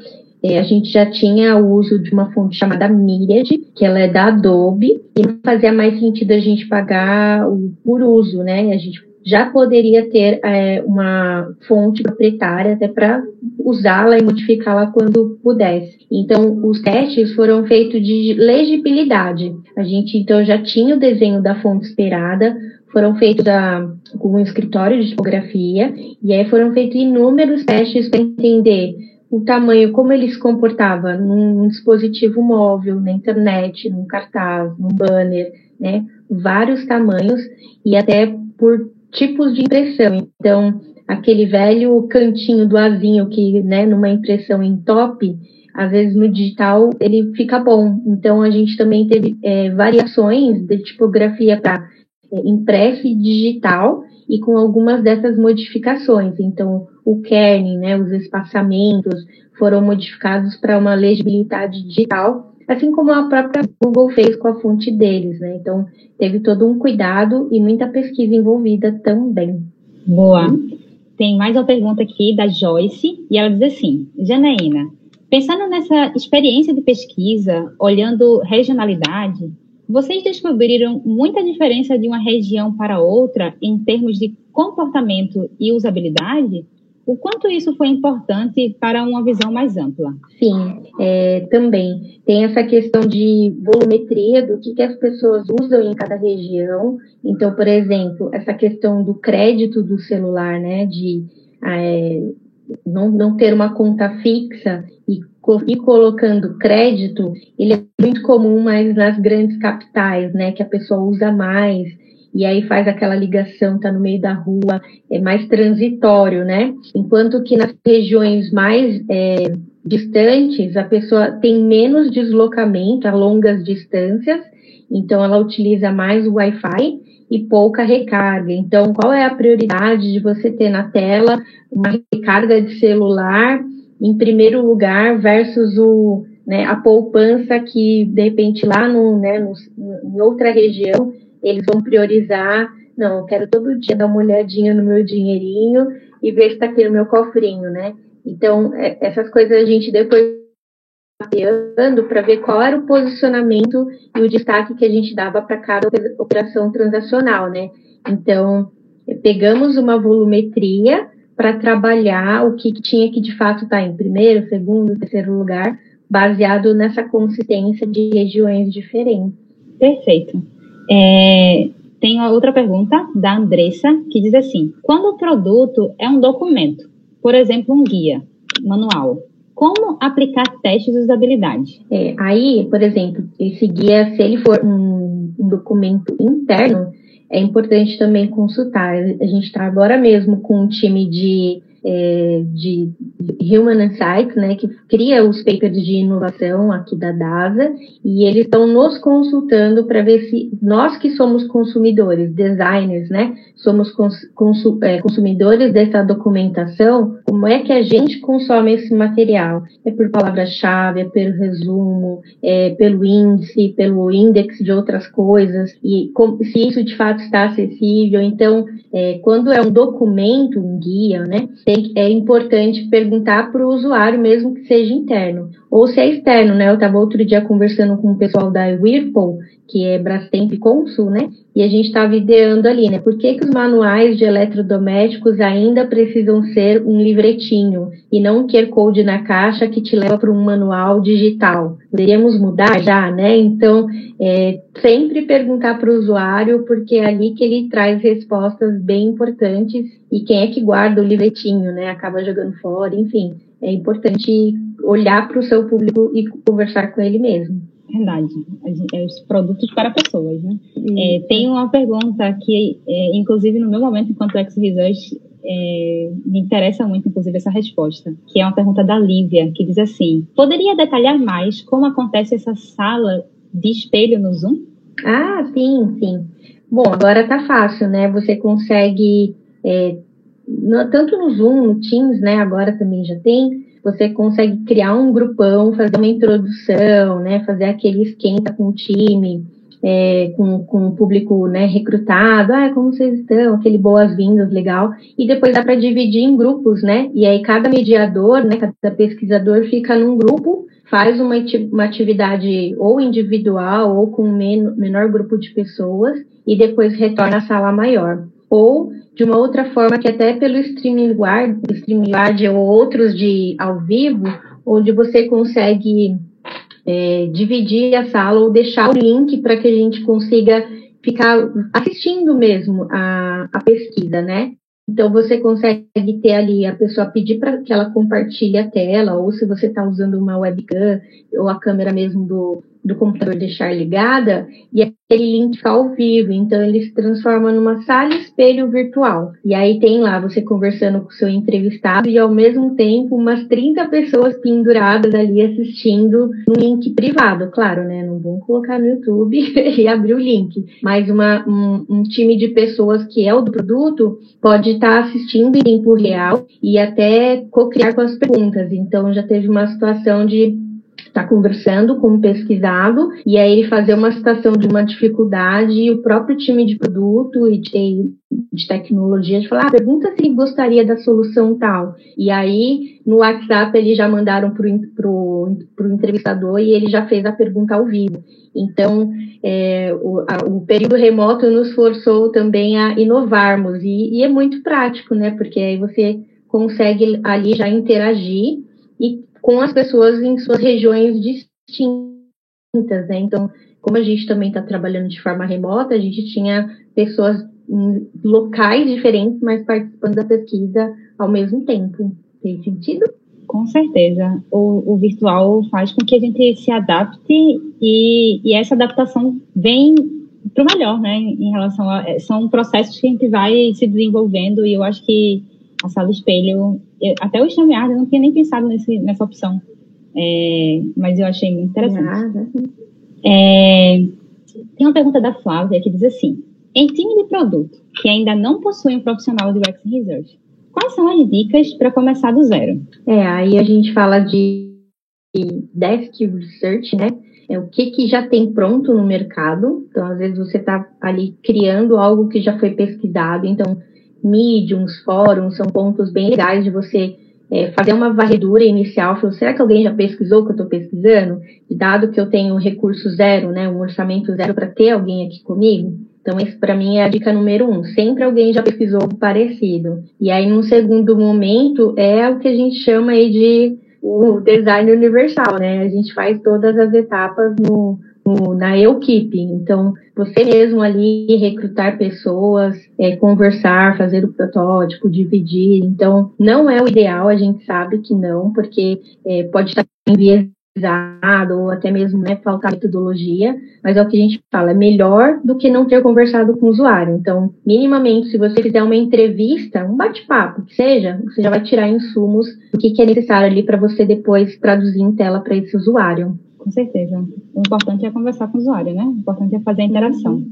é, a gente já tinha o uso de uma fonte chamada Myriad, que ela é da Adobe, e não fazia mais sentido a gente pagar o por uso, né? A gente já poderia ter é, uma fonte proprietária até para usá-la e modificá-la quando pudesse. Então, os testes foram feitos de legibilidade. A gente então já tinha o desenho da fonte esperada, foram feitos a, com um escritório de tipografia, e aí foram feitos inúmeros testes para entender o tamanho, como ele se comportava num, dispositivo móvel, na internet, num cartaz, num banner, né? Vários tamanhos e até por tipos de impressão. Então, aquele velho cantinho do azinho que, né, numa impressão em top, às vezes no digital ele fica bom. Então, a gente também teve é, variações de tipografia para é, impresso e digital e com algumas dessas modificações. Então, o kerning, né, os espaçamentos foram modificados para uma legibilidade digital, assim como a própria Google fez com a fonte deles, né? Então, teve todo um cuidado e muita pesquisa envolvida também. Boa. Tem mais uma pergunta aqui da Joyce, e ela diz assim: Janaína, pensando nessa experiência de pesquisa, olhando regionalidade, vocês descobriram muita diferença de uma região para outra em termos de comportamento e usabilidade? O quanto isso foi importante para uma visão mais ampla? Sim, é, também. Tem essa questão de volumetria, do que, que as pessoas usam em cada região. Então, por exemplo, essa questão do crédito do celular, né? De é, não, não ter uma conta fixa e ir colocando crédito, ele é muito comum mais nas grandes capitais, né? Que a pessoa usa mais e aí faz aquela ligação, está no meio da rua, é mais transitório, né? Enquanto que nas regiões mais é, distantes, a pessoa tem menos deslocamento a longas distâncias, então ela utiliza mais o Wi-Fi e pouca recarga. Então, qual é a prioridade de você ter na tela uma recarga de celular em primeiro lugar versus o, né, a poupança que, de repente, lá no, né, no, em outra região, eles vão priorizar, não, eu quero todo dia dar uma olhadinha no meu dinheirinho e ver se está aqui no meu cofrinho, né? Então, é, essas coisas a gente depois mapeando para ver qual era o posicionamento e o destaque que a gente dava para cada operação transacional, né? Então, pegamos uma volumetria para trabalhar o que, tinha que de fato estar tá em primeiro, segundo, terceiro lugar, baseado nessa consistência de regiões diferentes. Perfeito. É, tem outra pergunta da Andressa, que diz assim: quando o produto é um documento, por exemplo, um guia manual, como aplicar testes de usabilidade? É, aí, por exemplo, esse guia, se ele for um, um documento interno, é importante também consultar. A gente está agora mesmo com um time de é, de Human Insights, né, que cria os papers de inovação aqui da DASA, e eles estão nos consultando para ver se nós que somos consumidores, designers, né, somos cons, consu, é, consumidores dessa documentação, como é que a gente consome esse material? É por palavra-chave, é pelo resumo, é pelo índice, pelo index de outras coisas, e com, se isso de fato está acessível. Então, é, quando é um documento, um guia, né, tem, é importante perguntar para o usuário, mesmo que seja interno. Ou se é externo, né? Eu estava outro dia conversando com o pessoal da Whirlpool, que é Brastemp Consul, né? E a gente estava ideando ali, né? Por que, que os manuais de eletrodomésticos ainda precisam ser um livretinho e não um QR Code na caixa que te leva para um manual digital? Poderíamos mudar já, né? Então, é, sempre perguntar para o usuário, porque é ali que ele traz respostas bem importantes e quem é que guarda o livretinho, né? Acaba jogando fora, enfim. É importante olhar para o seu público e conversar com ele mesmo. Verdade. É os produtos para pessoas, né? É, tem uma pergunta que, é, inclusive, no meu momento enquanto ex-research, é, me interessa muito, inclusive, essa resposta, que é uma pergunta da Lívia, que diz assim: poderia detalhar mais como acontece essa sala de espelho no Zoom? Ah, sim, sim. Bom, agora tá fácil, né? Você consegue, é, no, tanto no Zoom, no Teams, né? Agora também já tem, você consegue criar um grupão, fazer uma introdução, né, fazer aquele esquenta com o time, é, com, com o público né, recrutado, ah, como vocês estão, aquele boas-vindas legal, e depois dá para dividir em grupos, né? E aí cada mediador, né, cada pesquisador fica num grupo, faz uma, uma atividade ou individual ou com um menor grupo de pessoas e depois retorna à sala maior. Ou de uma outra forma que até pelo StreamYard, StreamYard ou outros de ao vivo, onde você consegue é, dividir a sala ou deixar o link para que a gente consiga ficar assistindo mesmo a, a pesquisa, né? Então você consegue ter ali a pessoa pedir para que ela compartilhe a tela, ou se você está usando uma webcam ou a câmera mesmo do, do computador deixar ligada e aquele link ao vivo. Então ele se transforma numa sala espelho virtual. E aí tem lá você conversando com o seu entrevistado e ao mesmo tempo umas 30 pessoas penduradas ali assistindo um link privado, claro, né? Não vão colocar no YouTube e abrir o link. Mas uma, um, um time de pessoas que é o do produto pode estar tá assistindo em tempo real e até co-criar com as perguntas. Então já teve uma situação de está conversando com um pesquisado e aí ele fazer uma citação de uma dificuldade e o próprio time de produto e de, de tecnologia de falar, ah, pergunta se gostaria da solução tal. E aí no WhatsApp eles já mandaram para o entrevistador e ele já fez a pergunta ao vivo. Então, é, o, a, o, período remoto nos forçou também a inovarmos e, e é muito prático, né? Porque aí você consegue ali já interagir e com as pessoas em suas regiões distintas, né? Então, como a gente também está trabalhando de forma remota, a gente tinha pessoas em locais diferentes, mas participando da pesquisa ao mesmo tempo. Tem sentido? Com certeza. O, o virtual faz com que a gente se adapte e, e essa adaptação vem para o melhor, né? Em relação a. São processos que a gente vai se desenvolvendo e eu acho que a sala espelho. Eu, até o StreamYard eu não tinha nem pensado nesse, nessa opção. É, mas eu achei muito interessante. É, tem uma pergunta da Flávia que diz assim: em time de produto que ainda não possui um profissional de UX Research, quais são as dicas para começar do zero? É, aí a gente fala de desk research, né? É o que, que já tem pronto no mercado. Então, às vezes você está ali criando algo que já foi pesquisado. Então, mediums, fóruns, são pontos bem legais de você é, fazer uma varredura inicial, falar, será que alguém já pesquisou o que eu estou pesquisando? Dado que eu tenho recurso zero, né, um orçamento zero para ter alguém aqui comigo, então, esse para mim é a dica número um. Sempre alguém já pesquisou algo parecido. E aí, num segundo momento, é o que a gente chama aí de o design universal, né? A gente faz todas as etapas no, na equipe. Então, você mesmo ali recrutar pessoas, é, conversar, fazer o protótipo, dividir. Então, não é o ideal, a gente sabe que não, porque é, pode estar enviesado ou até mesmo né, faltar metodologia, mas é o que a gente fala, é melhor do que não ter conversado com o usuário. Então, minimamente, se você fizer uma entrevista, um bate-papo, que seja, você já vai tirar insumos do que, que é necessário ali para você depois traduzir em tela para esse usuário. Com certeza. O importante é conversar com o usuário, né? O importante é fazer a interação.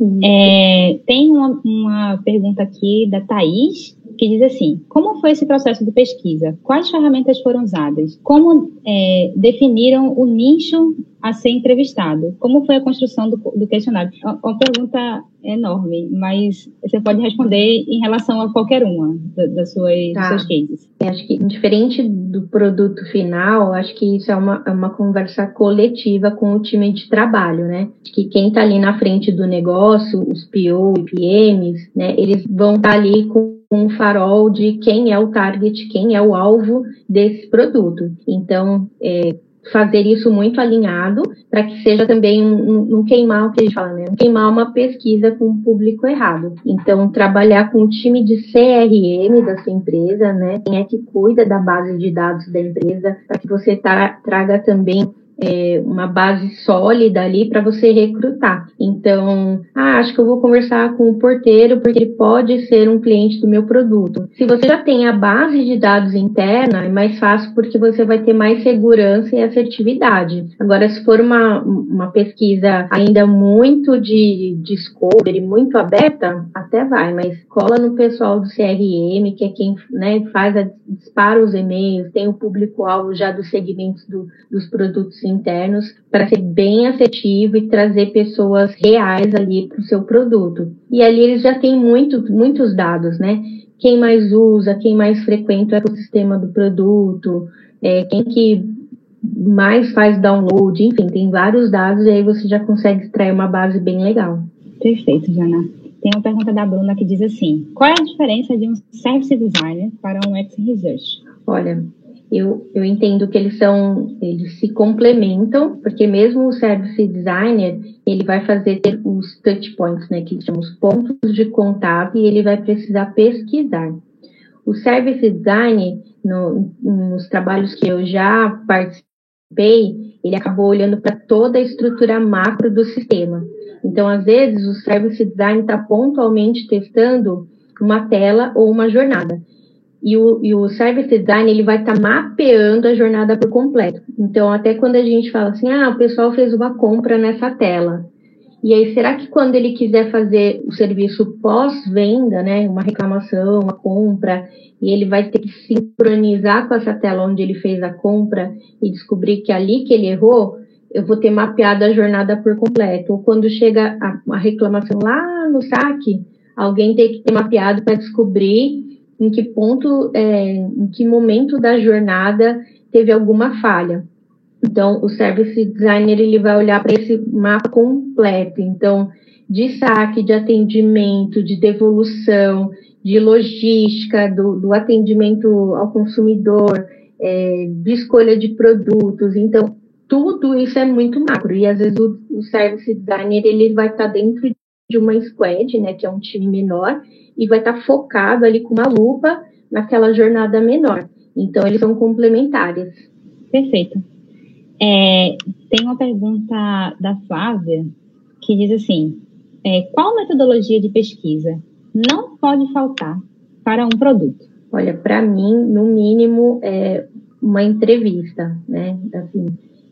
Uhum. É, tem uma, uma pergunta aqui da Thaís, que diz assim: Como foi esse processo de pesquisa? Quais ferramentas foram usadas? Como é, definiram o nicho a ser entrevistado? Como foi a construção do, do questionário? É uma pergunta enorme, mas você pode responder em relação a qualquer uma das suas, tá. dos seus cases. Acho que, diferente do produto final, acho que isso é uma, é uma conversa coletiva com o time de trabalho, né? Acho que quem está ali na frente do negócio, os PO e PMs, né, eles vão estar tá ali com um farol de quem é o target, quem é o alvo desse produto. Então, é, fazer isso muito alinhado para que seja também um, um, queimar o que a gente fala, né? Um queimar uma pesquisa com o público errado. Então, trabalhar com o time de CRM da sua empresa, né? Quem é que cuida da base de dados da empresa, para que você tra traga também é, uma base sólida ali para você recrutar. Então, ah, acho que eu vou conversar com o porteiro porque ele pode ser um cliente do meu produto. Se você já tem a base de dados interna, é mais fácil porque você vai ter mais segurança e assertividade. Agora, se for uma, uma pesquisa ainda muito de discovery, muito aberta, até vai, mas cola no pessoal do CRM, que é quem né, faz a, dispara os e-mails, tem o público-alvo já dos segmentos do, dos produtos internos para ser bem afetivo e trazer pessoas reais ali para o seu produto. E ali eles já têm muito, muitos dados, né? Quem mais usa, quem mais frequenta o ecossistema do produto, é, quem que mais faz download, enfim, tem vários dados e aí você já consegue extrair uma base bem legal. Perfeito, Jana. tem uma pergunta da Bruna que diz assim: qual é a diferença de um service designer para um UX research? Olha, eu, eu entendo que eles são, eles se complementam, porque mesmo o service designer, ele vai fazer os touch points, né, que chamamos pontos de contato, e ele vai precisar pesquisar. O service design, no, nos trabalhos que eu já participei, ele acabou olhando para toda a estrutura macro do sistema. Então, às vezes, o service design está pontualmente testando uma tela ou uma jornada. E o, e o service design ele vai estar tá mapeando a jornada por completo. Então, até quando a gente fala assim, ah, o pessoal fez uma compra nessa tela. E aí, será que quando ele quiser fazer o serviço pós-venda, né, uma reclamação, uma compra, e ele vai ter que sincronizar com essa tela onde ele fez a compra e descobrir que ali que ele errou, eu vou ter mapeado a jornada por completo. Ou quando chega a, a reclamação lá no saque, alguém tem que ter mapeado para descobrir em que ponto, é, em que momento da jornada teve alguma falha. Então, o service designer ele vai olhar para esse mapa completo. Então, de saque, de atendimento, de devolução, de logística, do, do atendimento ao consumidor, é, de escolha de produtos. Então, tudo isso é muito macro. E às vezes o, o service designer ele vai estar tá dentro de uma squad, né, que é um time menor, e vai estar tá focado ali com uma lupa naquela jornada menor. Então, eles são complementares. Perfeito. É, tem uma pergunta da Flávia que diz assim: é, qual metodologia de pesquisa não pode faltar para um produto? Olha, para mim, no mínimo, é uma entrevista, né? Assim,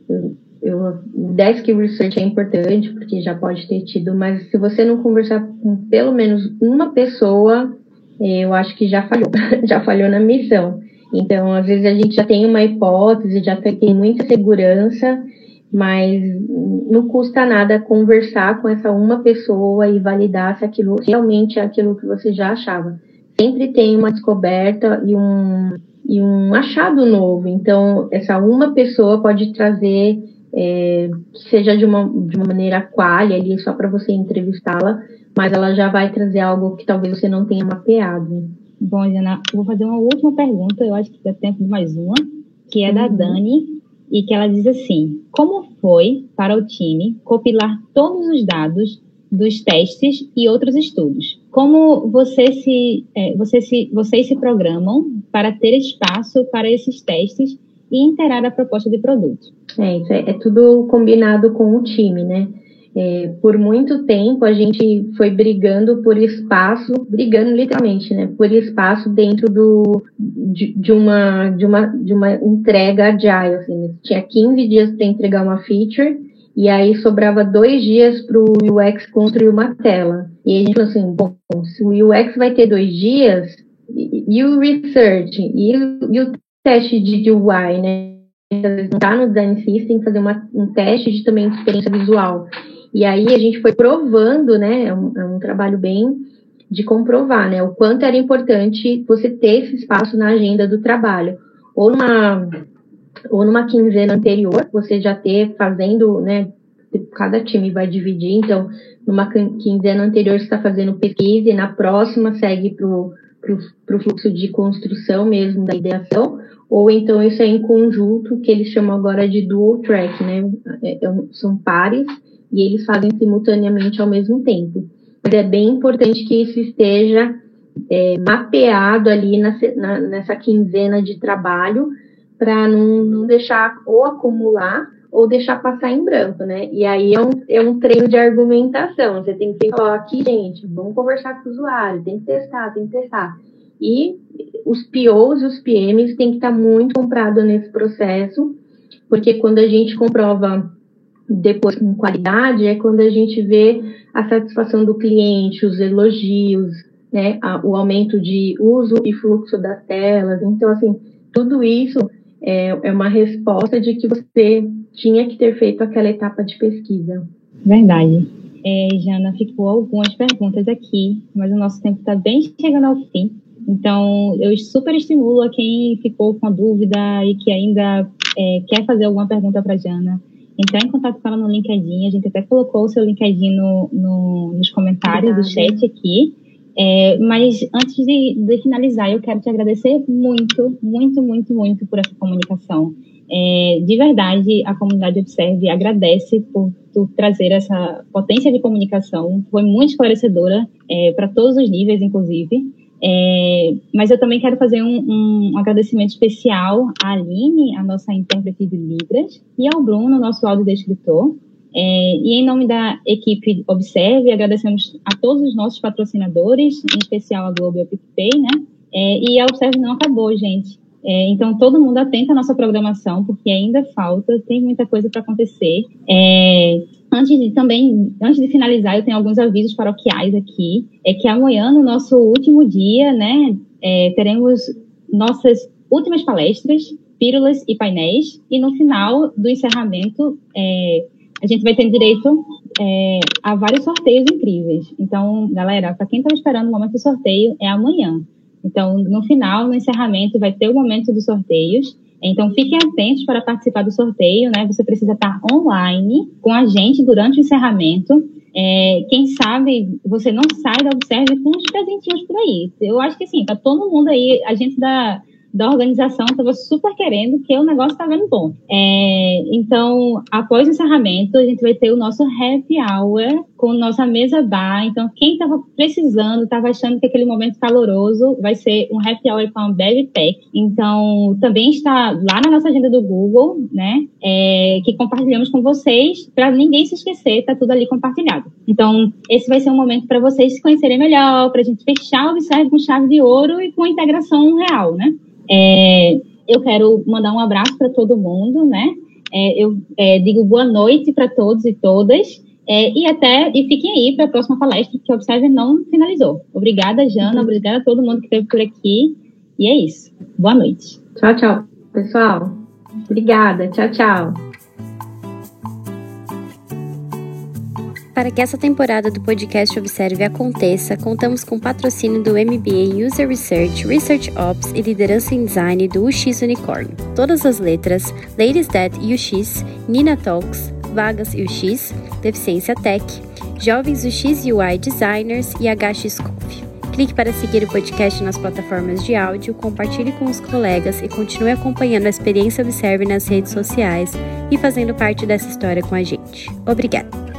eu, eu, desk research é importante porque já pode ter tido, mas se você não conversar com pelo menos uma pessoa, eu acho que já falhou, já falhou na missão. Então, às vezes a gente já tem uma hipótese, já tem muita segurança, mas não custa nada conversar com essa uma pessoa e validar se aquilo realmente é aquilo que você já achava. Sempre tem uma descoberta e um, e um achado novo. Então, essa uma pessoa pode trazer, é, seja de uma, de uma maneira qualha ali, só para você entrevistá-la, mas ela já vai trazer algo que talvez você não tenha mapeado. Bom, Jana, vou fazer uma última pergunta, eu acho que dá tempo de mais uma, que é uhum. da Dani, e que ela diz assim: Como foi para o time compilar todos os dados dos testes e outros estudos? Como você se, é, você se, vocês se programam para ter espaço para esses testes e interar a proposta de produto? É, isso é, é tudo combinado com o time, né? É, por muito tempo a gente foi brigando por espaço, brigando literalmente, né? Por espaço dentro do, de, de uma, de, uma, de uma entrega agile. Assim, tinha 15 dias para entregar uma feature e aí sobrava dois dias para o UX construir uma tela. E a gente falou assim, bom, se o UX vai ter dois dias, e o research, e, e o teste de UI, né? Não está no design system, fazer uma, um teste de também de experiência visual. E aí a gente foi provando, né? É um, é um trabalho bem de comprovar, né? O quanto era importante você ter esse espaço na agenda do trabalho. Ou numa, ou numa quinzena anterior, você já ter fazendo, né? Cada time vai dividir, então, numa quinzena anterior você está fazendo pesquisa e na próxima segue para o fluxo de construção mesmo da ideação, ou então isso é em conjunto, que eles chamam agora de dual track, né? É, é, são pares e eles fazem simultaneamente ao mesmo tempo. Mas é bem importante que isso esteja é, mapeado ali na, na, nessa quinzena de trabalho para não, não, deixar ou acumular ou deixar passar em branco, né? E aí é um, é um treino de argumentação. Você tem que falar aqui, gente, vamos conversar com o usuário, tem que testar, tem que testar. E os POs e os PMs têm que estar muito comprados nesse processo, porque quando a gente comprova depois com qualidade é quando a gente vê a satisfação do cliente, os elogios, né, a, o aumento de uso e fluxo das telas. Então, assim, tudo isso é, é uma resposta de que você tinha que ter feito aquela etapa de pesquisa. Verdade. É, Jana, ficou algumas perguntas aqui, mas o nosso tempo está bem chegando ao fim. Então, eu super estimulo a quem ficou com a dúvida e que ainda é, quer fazer alguma pergunta para a Jana entrar em contato com ela no LinkedIn. A gente até colocou o seu LinkedIn no, no nos comentários do chat aqui. É, mas antes de, de, finalizar, eu quero te agradecer muito, muito, muito, muito por essa comunicação. É, de verdade, a comunidade Observe agradece por tu trazer essa potência de comunicação. Foi muito esclarecedora é, para todos os níveis, inclusive. É, mas eu também quero fazer um, um, agradecimento especial à Aline, a nossa intérprete de Libras, e ao Bruno, nosso audiodescritor. É, e em nome da equipe Observe, agradecemos a todos os nossos patrocinadores, em especial a Globo e a PicPay, né? É, e a Observe não acabou, gente. É, então, todo mundo atenta à nossa programação, porque ainda falta, tem muita coisa para acontecer. É, antes de também, antes de finalizar, eu tenho alguns avisos paroquiais aqui. É que amanhã, no nosso último dia, né, é, teremos nossas últimas palestras, pílulas e painéis, e no final do encerramento, é, a gente vai ter direito é, a vários sorteios incríveis. Então, galera, para quem estava esperando o momento do sorteio, é amanhã. Então, no final, no encerramento, vai ter o momento dos sorteios. Então, fiquem atentos para participar do sorteio, né? Você precisa estar online com a gente durante o encerramento. É, quem sabe você não sai da Observe com uns presentinhos por aí. Eu acho que sim, tá todo mundo aí, a gente da da organização estava super querendo que o negócio estava indo bom. É, então, após o encerramento, a gente vai ter o nosso happy hour com nossa mesa bar. Então, quem estava precisando, estava achando que aquele momento caloroso vai ser um happy hour com a Baby Pack. Então, também está lá na nossa agenda do Google, né? É, que compartilhamos com vocês para ninguém se esquecer, tá tudo ali compartilhado. Então, esse vai ser um momento para vocês se conhecerem melhor, para a gente fechar o Observe com chave de ouro e com integração real, né? É, eu quero mandar um abraço para todo mundo, né? É, eu é, digo boa noite para todos e todas. É, e até e fiquem aí para a próxima palestra, que o Observe não finalizou. Obrigada, Jana. Uhum. Obrigada a todo mundo que esteve por aqui. E é isso. Boa noite. Tchau, tchau, pessoal. Obrigada. Tchau, tchau. Para que essa temporada do podcast Observe aconteça, contamos com o patrocínio do MBA User Research, Research Ops e Liderança em Design do UX Unicorn. Todas as letras, Ladies That UX, Nina Talks, Vagas UX, Deficiência Tech, Jovens UX UI Designers e HX Conf. Clique para seguir o podcast nas plataformas de áudio, compartilhe com os colegas e continue acompanhando a experiência Observe nas redes sociais e fazendo parte dessa história com a gente. Obrigada!